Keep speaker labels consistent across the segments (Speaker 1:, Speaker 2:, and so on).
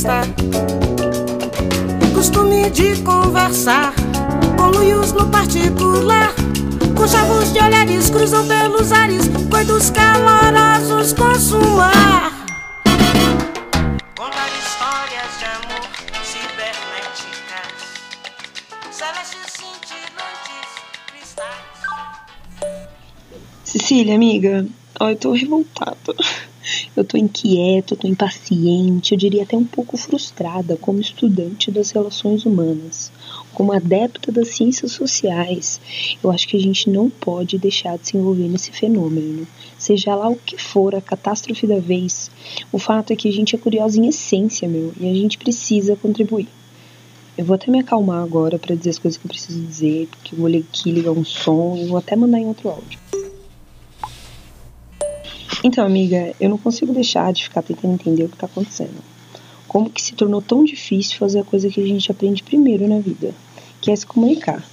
Speaker 1: festa. Costume de conversar com luios no particular. Com chavos de olhares cruzam pelos ares, coitos calorosos consumar. Contar histórias de amor cibernéticas, celestes cintilantes cristais.
Speaker 2: Cecília, amiga, ó, eu tô revoltada. Eu tô inquieta, tô impaciente, eu diria até um pouco frustrada como estudante das relações humanas, como adepta das ciências sociais. Eu acho que a gente não pode deixar de se envolver nesse fenômeno, seja lá o que for a catástrofe da vez. O fato é que a gente é curiosa em essência, meu, e a gente precisa contribuir. Eu vou até me acalmar agora para dizer as coisas que eu preciso dizer, porque eu vou aqui ligar um som e vou até mandar em outro áudio. Então, amiga, eu não consigo deixar de ficar tentando entender o que está acontecendo. Como que se tornou tão difícil fazer a coisa que a gente aprende primeiro na vida, que é se comunicar.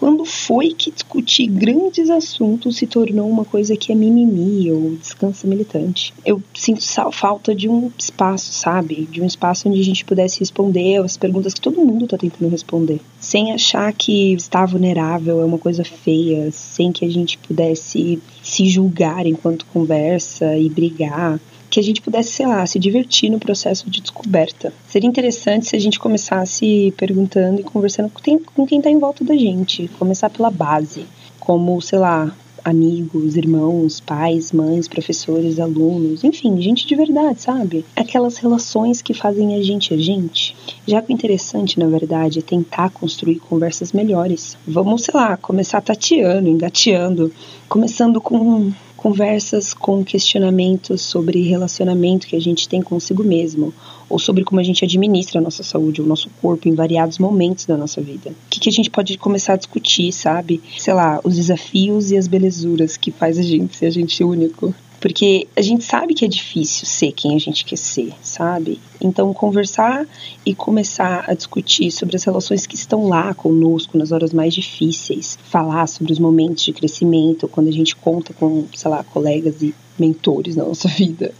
Speaker 2: Quando foi que discutir grandes assuntos se tornou uma coisa que é mimimi ou descansa militante? Eu sinto falta de um espaço, sabe? De um espaço onde a gente pudesse responder as perguntas que todo mundo está tentando responder. Sem achar que estar vulnerável é uma coisa feia, sem que a gente pudesse se julgar enquanto conversa e brigar que a gente pudesse, sei lá, se divertir no processo de descoberta. Seria interessante se a gente começasse perguntando e conversando com quem está em volta da gente, começar pela base, como, sei lá, amigos, irmãos, pais, mães, professores, alunos, enfim, gente de verdade, sabe? Aquelas relações que fazem a gente a gente. Já que o interessante, na verdade, é tentar construir conversas melhores. Vamos, sei lá, começar tateando, engateando, começando com conversas com questionamentos sobre relacionamento que a gente tem consigo mesmo, ou sobre como a gente administra a nossa saúde, o nosso corpo em variados momentos da nossa vida. O que, que a gente pode começar a discutir, sabe? Sei lá, os desafios e as belezuras que faz a gente ser a gente único. Porque a gente sabe que é difícil ser quem a gente quer ser, sabe? Então, conversar e começar a discutir sobre as relações que estão lá conosco nas horas mais difíceis, falar sobre os momentos de crescimento, quando a gente conta com, sei lá, colegas e mentores na nossa vida.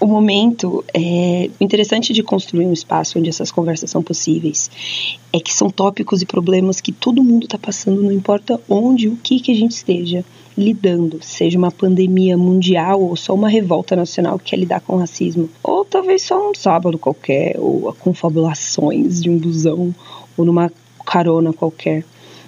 Speaker 2: O momento é interessante de construir um espaço onde essas conversas são possíveis é que são tópicos e problemas que todo mundo está passando, não importa onde, o que que a gente esteja lidando, seja uma pandemia mundial ou só uma revolta nacional que quer lidar com racismo, ou talvez só um sábado qualquer, ou confabulações de um busão, ou numa carona qualquer.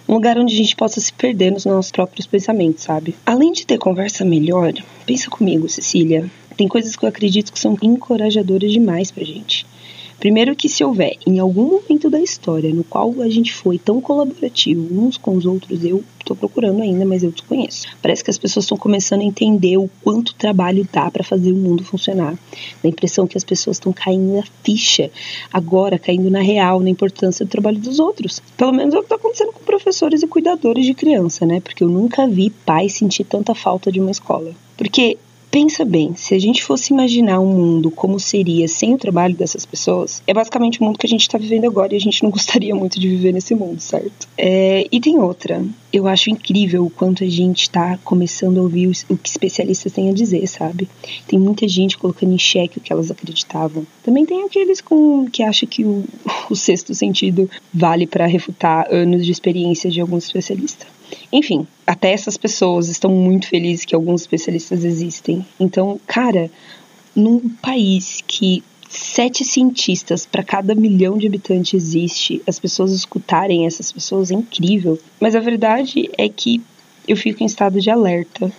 Speaker 2: Um lugar onde a gente possa se perder nos nossos próprios pensamentos, sabe? Além de ter conversa melhor, pensa comigo, Cecília. Tem coisas que eu acredito que são encorajadoras demais pra gente. Primeiro que se houver em algum momento da história no qual a gente foi tão colaborativo uns com os outros, eu estou procurando ainda, mas eu desconheço. Parece que as pessoas estão começando a entender o quanto trabalho dá para fazer o mundo funcionar. Dá a impressão que as pessoas estão caindo na ficha, agora caindo na real, na importância do trabalho dos outros. Pelo menos é o que está acontecendo com professores e cuidadores de criança, né? Porque eu nunca vi pai sentir tanta falta de uma escola. Porque Pensa bem, se a gente fosse imaginar um mundo como seria sem o trabalho dessas pessoas, é basicamente o mundo que a gente está vivendo agora e a gente não gostaria muito de viver nesse mundo, certo? É, e tem outra. Eu acho incrível o quanto a gente está começando a ouvir o que especialistas têm a dizer, sabe? Tem muita gente colocando em xeque o que elas acreditavam. Também tem aqueles com que acham que o, o sexto sentido vale para refutar anos de experiência de alguns especialistas. Enfim, até essas pessoas estão muito felizes que alguns especialistas existem. Então, cara, num país que sete cientistas para cada milhão de habitantes existe, as pessoas escutarem essas pessoas é incrível. Mas a verdade é que eu fico em estado de alerta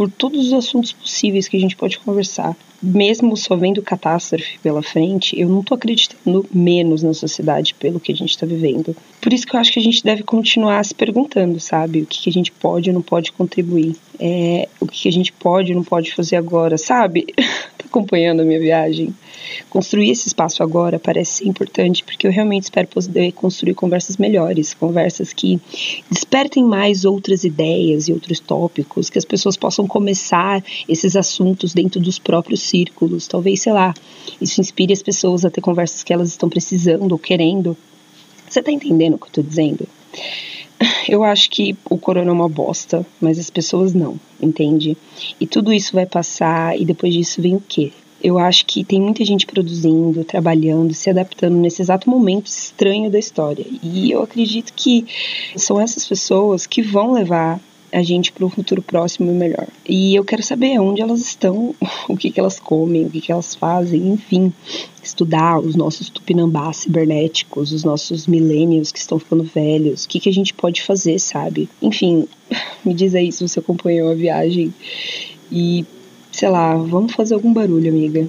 Speaker 2: por todos os assuntos possíveis que a gente pode conversar. Mesmo só vendo catástrofe pela frente, eu não tô acreditando menos na sociedade pelo que a gente está vivendo. Por isso que eu acho que a gente deve continuar se perguntando, sabe? O que, que a gente pode ou não pode contribuir. É, o que, que a gente pode ou não pode fazer agora, sabe? acompanhando a minha viagem? construir esse espaço agora parece ser importante, porque eu realmente espero poder construir conversas melhores, conversas que despertem mais outras ideias e outros tópicos, que as pessoas possam começar esses assuntos dentro dos próprios círculos. Talvez, sei lá, isso inspire as pessoas a ter conversas que elas estão precisando ou querendo. Você tá entendendo o que eu tô dizendo? Eu acho que o corona é uma bosta, mas as pessoas não, entende? E tudo isso vai passar e depois disso vem o quê? Eu acho que tem muita gente produzindo, trabalhando, se adaptando nesse exato momento estranho da história. E eu acredito que são essas pessoas que vão levar a gente para um futuro próximo e melhor. E eu quero saber onde elas estão, o que, que elas comem, o que, que elas fazem, enfim, estudar os nossos tupinambás cibernéticos, os nossos millennials que estão ficando velhos, o que, que a gente pode fazer, sabe? Enfim, me diz aí se você acompanhou a viagem e sei lá, vamos fazer algum barulho, amiga.